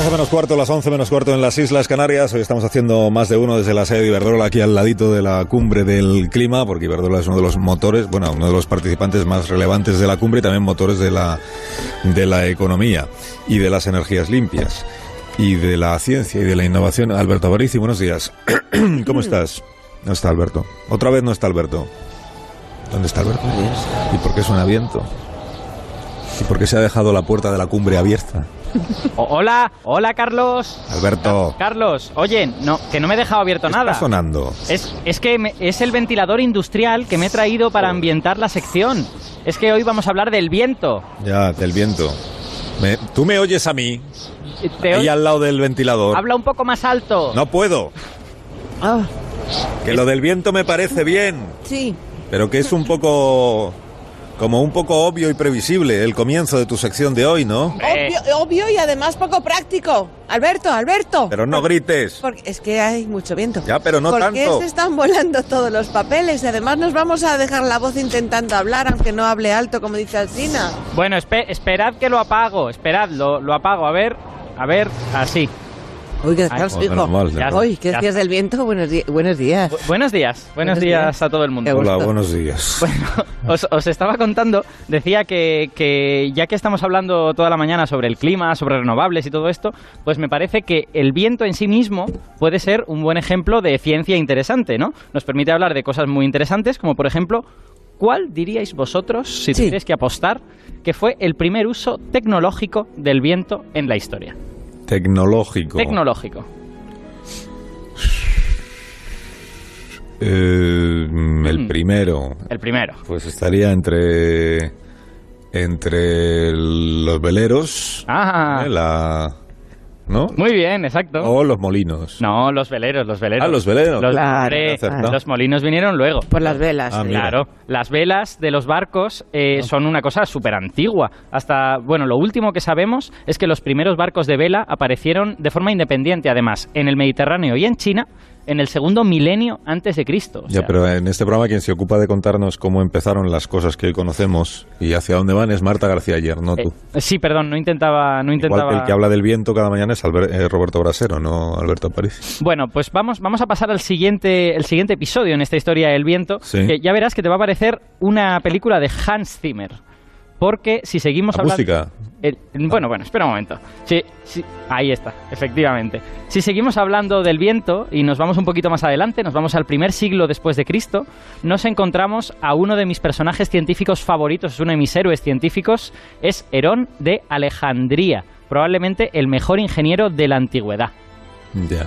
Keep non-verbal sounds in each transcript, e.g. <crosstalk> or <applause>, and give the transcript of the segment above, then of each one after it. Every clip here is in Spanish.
12 menos cuarto, las 11 menos cuarto en las Islas Canarias. Hoy estamos haciendo más de uno desde la sede de Iberdrola, aquí al ladito de la cumbre del clima, porque Iberdrola es uno de los motores, bueno, uno de los participantes más relevantes de la cumbre y también motores de la, de la economía y de las energías limpias y de la ciencia y de la innovación. Alberto Avarici, buenos días. <clears throat> ¿Cómo estás? No está Alberto. Otra vez no está Alberto. ¿Dónde está Alberto? ¿Y por qué suena viento? ¿Y por qué se ha dejado la puerta de la cumbre abierta? Hola, hola Carlos. Alberto. Carlos, oye, no, que no me he dejado abierto ¿Qué nada. está sonando? Es, es que me- es el ventilador industrial que me he traído para ambientar la sección. Es que hoy vamos a hablar del viento. Ya, del viento. Me- ¿Tú me oyes a mí? Te Ahí al lado del ventilador. Habla un poco más alto. No puedo. Ah, Que lo del viento me parece bien, sí. pero que es un poco... Como un poco obvio y previsible el comienzo de tu sección de hoy, ¿no? Eh. Obvio, obvio y además poco práctico. Alberto, Alberto. Pero no grites. Porque es que hay mucho viento. Ya, pero no ¿Por tanto. se están volando todos los papeles? Y además nos vamos a dejar la voz intentando hablar, aunque no hable alto, como dice Alcina. Bueno, espe- esperad que lo apago. Esperad, lo, lo apago. A ver, a ver, así. Uy, qué Ay, descanso, oh, hijo. ¿qué decías del viento? Buenos, días. Bu- buenos días, buenos, Buenos días, días. a todo el mundo. Hola, buenos días. <laughs> Bueno, os, os estaba contando, decía que, que ya que estamos hablando toda la mañana sobre el clima, sobre renovables y todo esto, pues me parece que el viento en sí mismo puede ser un buen ejemplo de ciencia interesante, ¿no? Nos permite hablar de cosas muy interesantes, como por ejemplo, ¿cuál diríais vosotros, si Sí. tuvierais que apostar, que fue el primer uso tecnológico del viento en la historia? Tecnológico. Tecnológico. Eh, el Mm. primero. El primero. Pues estaría entre... Entre los veleros. Ah, ¿eh? La... ¿No? muy bien, exacto. O los molinos. No, los veleros, los veleros. Ah, los veleros. Los, Claro, molinos vinieron luego. Por las velas. Ah. Claro, las velas de los barcos eh, son una cosa súper antigua. Hasta, bueno, lo último que sabemos es que los primeros barcos de vela aparecieron de forma independiente, además, en el Mediterráneo y en China en el segundo milenio antes de Cristo. O Ya, pero en este programa quien se ocupa de contarnos cómo empezaron las cosas que hoy conocemos y hacia dónde van es Marta García Ayer, no tú. eh, sí, perdón, no intentaba, no intentaba. el que habla del viento cada mañana es eh, Roberto Brasero, no Alberto París. Bueno, pues vamos, vamos a pasar al siguiente, el siguiente episodio en esta historia del viento. Sí. Que ya verás que te va a parecer una película de Hans Zimmer. Porque si seguimos La hablando. música. El- bueno, bueno, espera un momento. Sí, sí, ahí está, efectivamente. Si seguimos hablando del viento y nos vamos un poquito más adelante, nos vamos al primer siglo después de Cristo, nos encontramos a uno de mis personajes científicos favoritos, es uno de mis héroes científicos, es Herón de Alejandría, probablemente el mejor ingeniero de la antigüedad. Ya.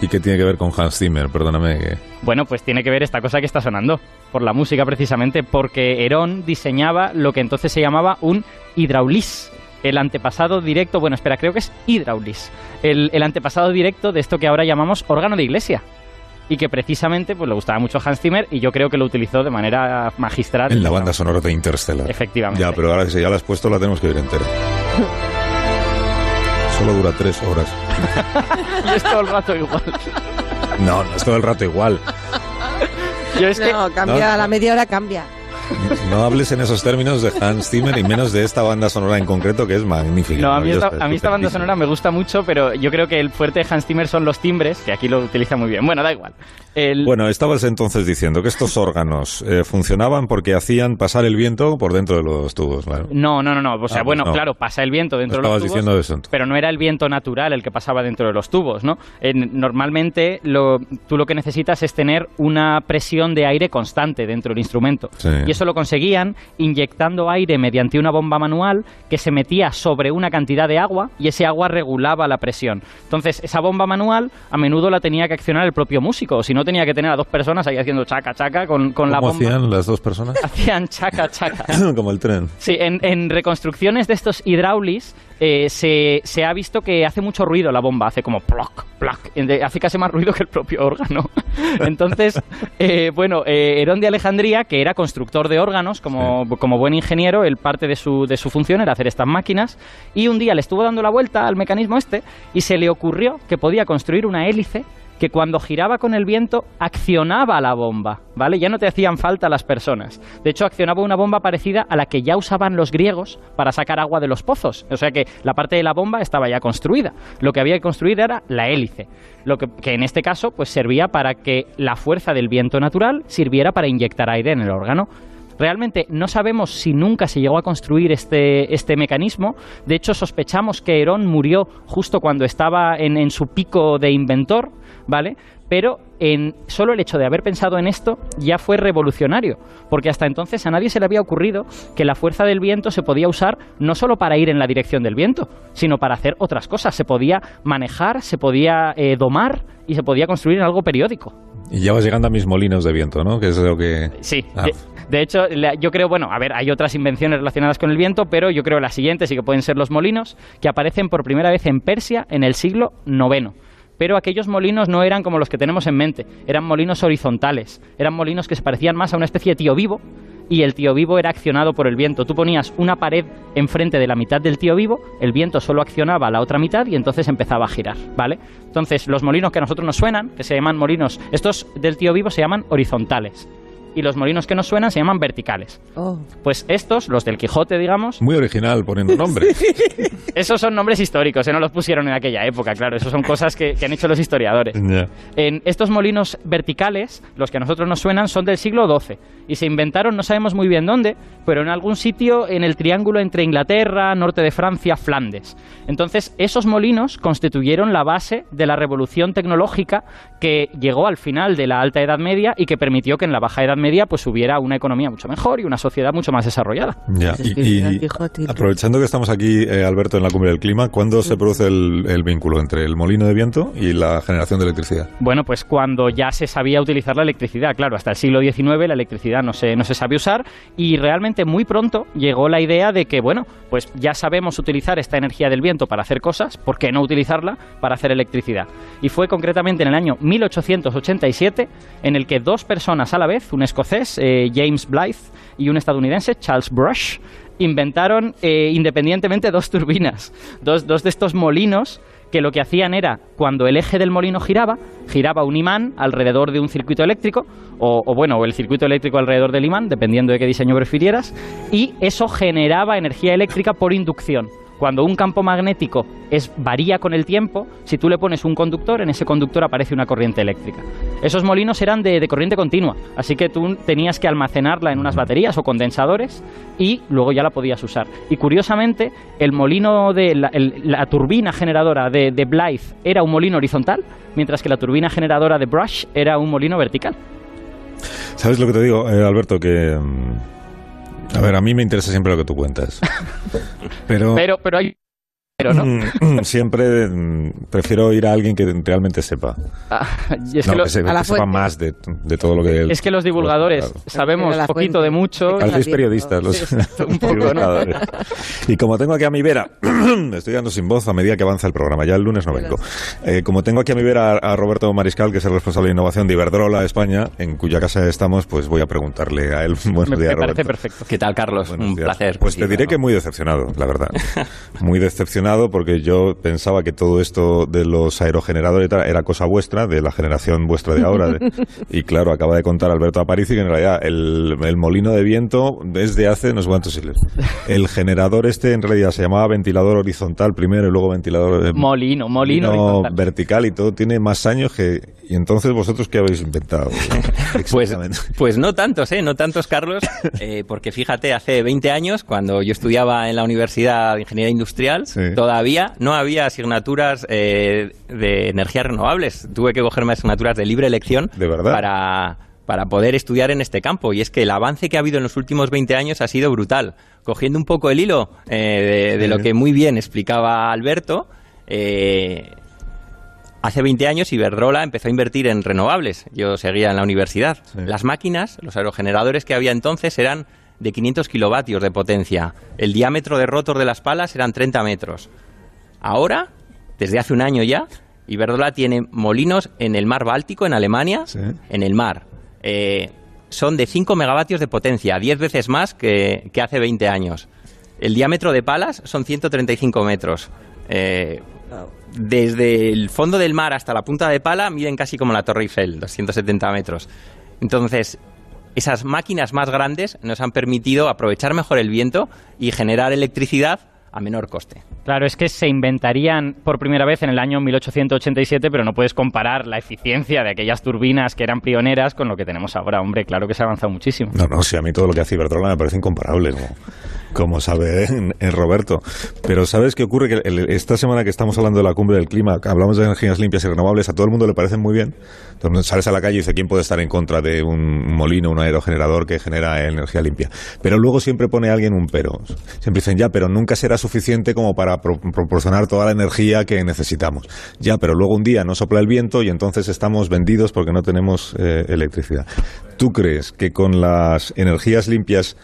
¿Y qué tiene que ver con Hans Zimmer? Perdóname que... Bueno, pues tiene que ver esta cosa que está sonando, por la música precisamente, porque Herón diseñaba lo que entonces se llamaba un hidraulis, el antepasado directo, bueno, espera, creo que es hidraulis, el, el antepasado directo de esto que ahora llamamos órgano de iglesia. Y que precisamente pues le gustaba mucho Hans Zimmer y yo creo que lo utilizó de manera magistral. En la banda sonora de Interstellar. Efectivamente. Ya, pero ahora que ya la has puesto la tenemos que ver entera. <laughs> Solo dura tres horas. <laughs> Y es todo el rato igual. No, no es todo el rato igual. Yo es que No, cambia, No. a la media hora cambia. No hables en esos términos de Hans Zimmer y menos de esta banda sonora en concreto que es magnífica. No, a mí, esta, maravillosa, a mí esta banda sonora me gusta mucho, pero yo creo que el fuerte de Hans Zimmer son los timbres, que aquí lo utiliza muy bien. Bueno, da igual. El- Bueno, estabas entonces diciendo que estos órganos eh, funcionaban porque hacían pasar el viento por dentro de los tubos, claro. No, no, no, no. O sea, Ah, pues bueno, no. claro, pasa el viento dentro de Estabas los tubos. diciendo eso. Pero no era el viento natural el que pasaba dentro de los tubos, ¿no? En- normalmente lo, tú lo que necesitas es tener una presión de aire constante dentro del instrumento. Sí. Y eso lo conseguían inyectando aire mediante una bomba manual que se metía sobre una cantidad de agua y ese agua regulaba la presión. Entonces, esa bomba manual a menudo la tenía que accionar el propio músico, o si no tenía que tener a dos personas ahí haciendo chaca chaca con, con la ¿Cómo bomba. hacían las dos personas? <laughs> Hacían chaca chaca. <laughs> Como el tren. Sí, en, en reconstrucciones de estos hidráulis eh, se, se ha visto que hace mucho ruido la bomba, hace como ploc, ploc, hace casi más ruido que el propio órgano. <laughs> Entonces, eh, bueno, eh, Herón de Alejandría, que era constructor de órganos, como, como buen ingeniero, él parte de su, de su función era hacer estas máquinas, y un día le estuvo dando la vuelta al mecanismo este y se le ocurrió que podía construir una hélice que cuando giraba con el viento accionaba la bomba, ¿vale? Ya no te hacían falta las personas. De hecho, accionaba una bomba parecida a la que ya usaban los griegos para sacar agua de los pozos. O sea que la parte de la bomba estaba ya construida. Lo que había que construir era la hélice, lo que, que en este caso pues servía para que la fuerza del viento natural sirviera para inyectar aire en el órgano. Realmente no sabemos si nunca se llegó a construir este, este mecanismo. De hecho, sospechamos que Herón murió justo cuando estaba en, en su pico de inventor, ¿vale? Pero en solo el hecho de haber pensado en esto ya fue revolucionario, porque hasta entonces a nadie se le había ocurrido que la fuerza del viento se podía usar no solo para ir en la dirección del viento, sino para hacer otras cosas. Se podía manejar, se podía eh, domar y se podía construir en algo periódico. Y ya vas llegando a mis molinos de viento, ¿no? Que es lo que... Sí, Ah. de, hecho, yo creo, bueno, a ver, hay otras invenciones relacionadas con el viento, pero yo creo las siguientes y que pueden ser los molinos, que aparecen por primera vez en Persia en el siglo IX. Pero aquellos molinos no eran como los que tenemos en mente, eran molinos horizontales, eran molinos que se parecían más a una especie de tío vivo, y el tío vivo era accionado por el viento. Tú ponías una pared enfrente de la mitad del tío vivo, el viento solo accionaba la otra mitad y entonces empezaba a girar, ¿vale? Entonces, los molinos que a nosotros nos suenan, que se llaman molinos, estos del tío vivo se llaman horizontales. Y los molinos que nos suenan se llaman verticales. Oh. Pues estos, los del Quijote, digamos, Muy original poniendo <laughs> nombre. esos son nombres históricos, ¿eh? no los pusieron en aquella época, claro, esos son cosas que, que han hecho los historiadores. En estos molinos verticales, los que a nosotros nos suenan, son del siglo XII y se inventaron, no sabemos muy bien dónde, pero en algún sitio en el triángulo entre Inglaterra, norte de Francia, Flandes. Entonces, esos molinos constituyeron la base de la revolución tecnológica que llegó al final de la Alta Edad Media y que permitió que en la Baja Edad Media pues hubiera una economía mucho mejor y una sociedad mucho más desarrollada. Ya, Pues es y, que y aprovechando que estamos aquí, eh, Alberto, en la cumbre del clima, ¿cuándo se produce el, el vínculo entre el molino de viento y la generación de electricidad? Bueno, pues cuando ya se sabía utilizar la electricidad, claro, hasta el siglo XIX la electricidad no se, no se sabía usar y realmente muy pronto llegó la idea de que, bueno, pues ya sabemos utilizar esta energía del viento para hacer cosas, ¿por qué no utilizarla para hacer electricidad? Y fue concretamente en el año 1887 en el que dos personas a la vez, un escocés, eh, James Blythe, y un estadounidense, Charles Brush, inventaron eh, independientemente dos turbinas, dos, dos de estos molinos que lo que hacían era, cuando el eje del molino giraba, giraba un imán alrededor de un circuito eléctrico, o, o bueno, el circuito eléctrico alrededor del imán, dependiendo de qué diseño prefirieras, y eso generaba energía eléctrica por inducción. Cuando un campo magnético es, varía con el tiempo, si tú le pones un conductor, en ese conductor aparece una corriente eléctrica. Esos molinos eran de, corriente continua, así que tú tenías que almacenarla en unas baterías o condensadores y luego ya la podías usar. Y curiosamente, el molino de la, turbina generadora de, de Blythe era un molino horizontal, mientras que la turbina generadora de Brush era un molino vertical. ¿Sabes lo que te digo, eh, Alberto? Que. A ver, a mí me interesa siempre lo que tú cuentas. <laughs> Pero. Pero, pero hay... Pero, ¿no? mm, Siempre mm, prefiero ir a alguien que realmente sepa. Ah, y es, no, que lo- que, se- a la que sepa más de, de todo lo que. él- es que los divulgadores Claro. sabemos poquito fuente. de mucho. Abierto. periodistas los Sí, un poco, ¿no? divulgadores. Y como tengo aquí a mi vera, <clears throat> estoy dando sin voz a medida que avanza el programa, ya el lunes no vengo. Eh, como tengo aquí a mi vera a, a Roberto Mariscal, que es el responsable de innovación de Iberdrola España, en cuya casa estamos, pues voy a preguntarle a él. <laughs> Buenos me, días, me parece Roberto. perfecto. ¿Qué tal, Carlos? Buenos Un días. placer. Pues te diré bueno. que muy decepcionado, la verdad. <laughs> Muy decepcionado porque yo pensaba que todo esto de los aerogeneradores era cosa vuestra, de la generación vuestra de ahora. de- <laughs> y claro, acaba de contar Alberto Aparici que en realidad el, el molino de viento desde hace no sé cuántos siglos. El generador este en realidad se llamaba ventilador horizontal primero y luego ventilador eh, Molino, molino. horizontal. vertical y todo tiene más años que... Y entonces vosotros qué habéis inventado? <laughs> Pues, pues no tantos, ¿eh? No tantos, Carlos, <laughs> eh, porque fíjate, hace 20 años, cuando yo estudiaba en la Universidad de Ingeniería Industrial, Sí. Todavía no había asignaturas eh, de energías renovables. Tuve que cogerme asignaturas de libre elección ¿De verdad? para para poder estudiar en este campo. Y es que el avance que ha habido en los últimos 20 años ha sido brutal. Cogiendo un poco el hilo eh, de, de lo que muy bien explicaba Alberto, eh, Hace 20 años Iberdrola empezó a invertir en renovables. Yo seguía en la universidad. Sí. Las máquinas, los aerogeneradores que había entonces eran de 500 kilovatios de potencia. El diámetro de rotor de las palas eran 30 metros. Ahora, desde hace un año ya, Iberdrola tiene molinos en el mar Báltico, en Alemania, Sí. en el mar. Eh, son de 5 megavatios de potencia, 10 veces más que, que hace 20 años. El diámetro de palas son 135 metros. Eh, desde el fondo del mar hasta la punta de pala miden casi como la Torre Eiffel, 270 metros. Entonces, esas máquinas más grandes nos han permitido aprovechar mejor el viento y generar electricidad a menor coste. Claro, es que se inventarían por primera vez en el año 1887, pero no puedes comparar la eficiencia de aquellas turbinas que eran pioneras con lo que tenemos ahora. Hombre, claro que se ha avanzado muchísimo. No, no, sí, a mí todo lo que hace Iberdrola me parece incomparable. ¿no? Como sabe en, Roberto. Pero ¿sabes qué ocurre? Que esta semana que estamos hablando de la cumbre del clima, hablamos de energías limpias y renovables, a todo el mundo le parecen muy bien. Entonces sales a la calle y dice, ¿quién puede estar en contra de un molino, un aerogenerador que genera energía limpia? Pero luego siempre pone alguien un pero. Siempre dicen, ya, pero nunca será suficiente como para proporcionar toda la energía que necesitamos. Ya, pero luego un día no sopla el viento y entonces estamos vendidos porque no tenemos eh, electricidad. ¿Tú crees que con las energías limpias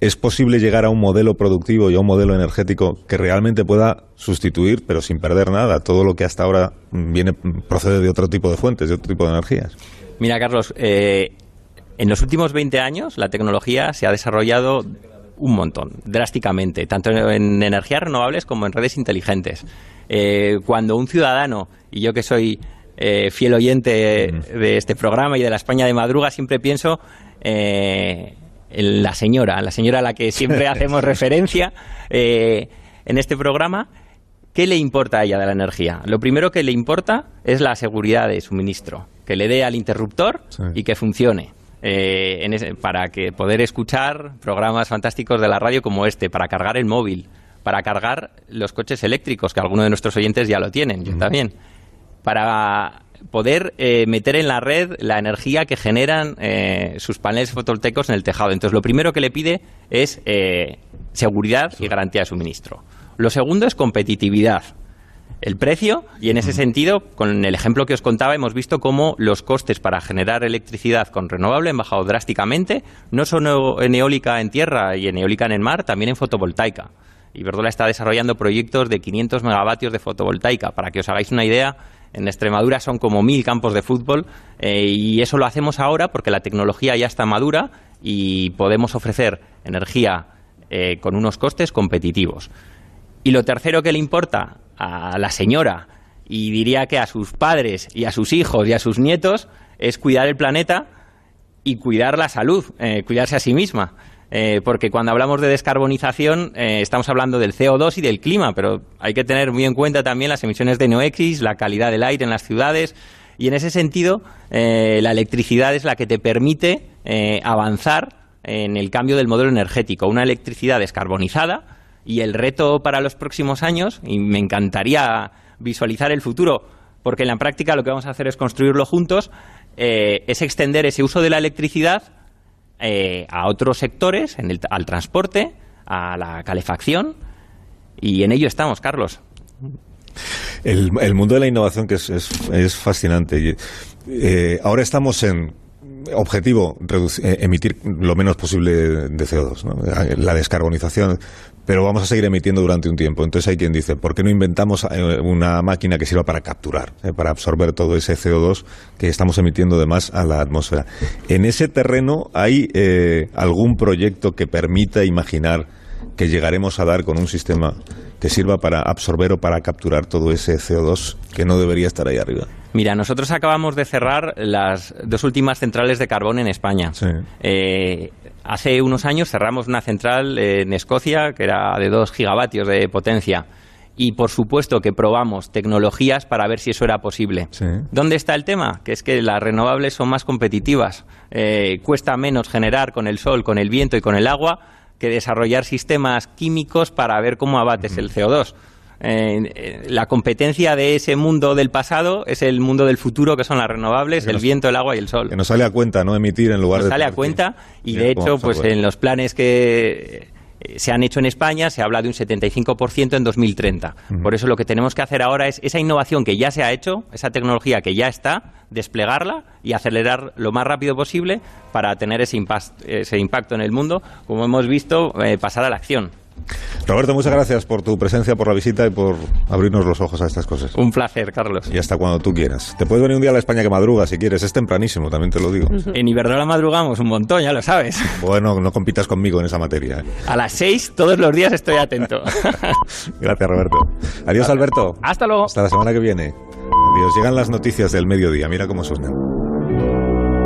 ¿Es posible llegar a un modelo productivo y a un modelo energético que realmente pueda sustituir, pero sin perder nada, todo lo que hasta ahora viene procede de otro tipo de fuentes, de otro tipo de energías? Mira, Carlos, eh, en los últimos 20 años la tecnología se ha desarrollado un montón, drásticamente, tanto en energías renovables como en redes inteligentes. Eh, cuando un ciudadano, y yo que soy eh, fiel oyente de este programa y de la España de madruga, siempre pienso la señora, la señora a la que siempre <laughs> hacemos referencia eh, en este programa, ¿qué le importa a ella de la energía? Lo primero que le importa es la seguridad de suministro, que le dé al interruptor y que funcione. Eh, para que poder escuchar programas fantásticos de la radio como este, para cargar el móvil, para cargar los coches eléctricos, que algunos de nuestros oyentes ya lo tienen, yo también, para poder eh, meter en la red la energía que generan eh, sus paneles fotovoltaicos en el tejado. Entonces, lo primero que le pide es eh, seguridad y garantía de suministro. Lo segundo es competitividad. El precio, y en ese sentido, con el ejemplo que os contaba, hemos visto cómo los costes para generar electricidad con renovable han bajado drásticamente, no solo en eólica en tierra y en eólica en el mar, también en fotovoltaica. Iberdrola está desarrollando proyectos de 500 megavatios de fotovoltaica. Para que os hagáis una idea, en Extremadura son como mil campos de fútbol eh, y eso lo hacemos ahora porque la tecnología ya está madura y podemos ofrecer energía eh, con unos costes competitivos. Y lo tercero que le importa a la señora y diría que a sus padres y a sus hijos y a sus nietos es cuidar el planeta y cuidar la salud, eh, cuidarse a sí misma. Eh, porque cuando hablamos de descarbonización eh, estamos hablando del CO2 y del clima, pero hay que tener muy en cuenta también las emisiones de NOx, la calidad del aire en las ciudades, y en ese sentido eh, la electricidad es la que te permite avanzar en el cambio del modelo energético, una electricidad descarbonizada, y el reto para los próximos años, y me encantaría visualizar el futuro, porque en la práctica lo que vamos a hacer es construirlo juntos, es extender ese uso de la electricidad eh, a otros sectores, en el, al transporte, a la calefacción, y en ello estamos, Carlos. El, mundo de la innovación que es, es, fascinante. Eh, ahora estamos en objetivo eh, emitir lo menos posible de CO2, la descarbonización, pero vamos a seguir emitiendo durante un tiempo. Entonces hay quien dice, ¿por qué no inventamos eh, una máquina que sirva para capturar, eh, para absorber todo ese CO2 que estamos emitiendo de más a la atmósfera? En ese terreno hay algún proyecto que permita imaginar que llegaremos a dar con un sistema que sirva para absorber o para capturar todo ese CO2 que no debería estar ahí arriba. Mira, nosotros acabamos de cerrar las dos últimas centrales de carbón en España. Eh, hace unos años cerramos una central en Escocia que era de 2 gigavatios de potencia. Y por supuesto que probamos tecnologías para ver si eso era posible. ¿Dónde está el tema? Que es que las renovables son más competitivas. Eh, cuesta menos generar con el sol, con el viento y con el agua que desarrollar sistemas químicos para ver cómo abates el CO2. Eh, la competencia de ese mundo del pasado es el mundo del futuro, que son las renovables, el viento, el agua y el sol. Que nos sale a cuenta, ¿no? Emitir en lugar nos de. sale a cuenta y, de hecho, pues en los planes que eh, se han hecho en España, se habla de un 75% en 2030. Por eso lo que tenemos que hacer ahora es esa innovación que ya se ha hecho, esa tecnología que ya está, desplegarla y acelerar lo más rápido posible para tener ese, impacto en el mundo, como hemos visto, eh, pasar a la acción. Roberto, muchas gracias por tu presencia, por la visita y por abrirnos los ojos a estas cosas. Un placer, Carlos. Y hasta cuando tú quieras. Te puedes venir un día a la España que madruga si quieres. Es tempranísimo, también te lo digo. <laughs> En Iberdrola madrugamos un montón, ya lo sabes. Bueno, no compitas conmigo en esa materia. ¿eh? A las seis todos los días estoy atento. <laughs> Gracias, Roberto. Adiós, Alberto. Hasta luego. Hasta la semana que viene. Adiós. Llegan las noticias del mediodía. Mira cómo suenan.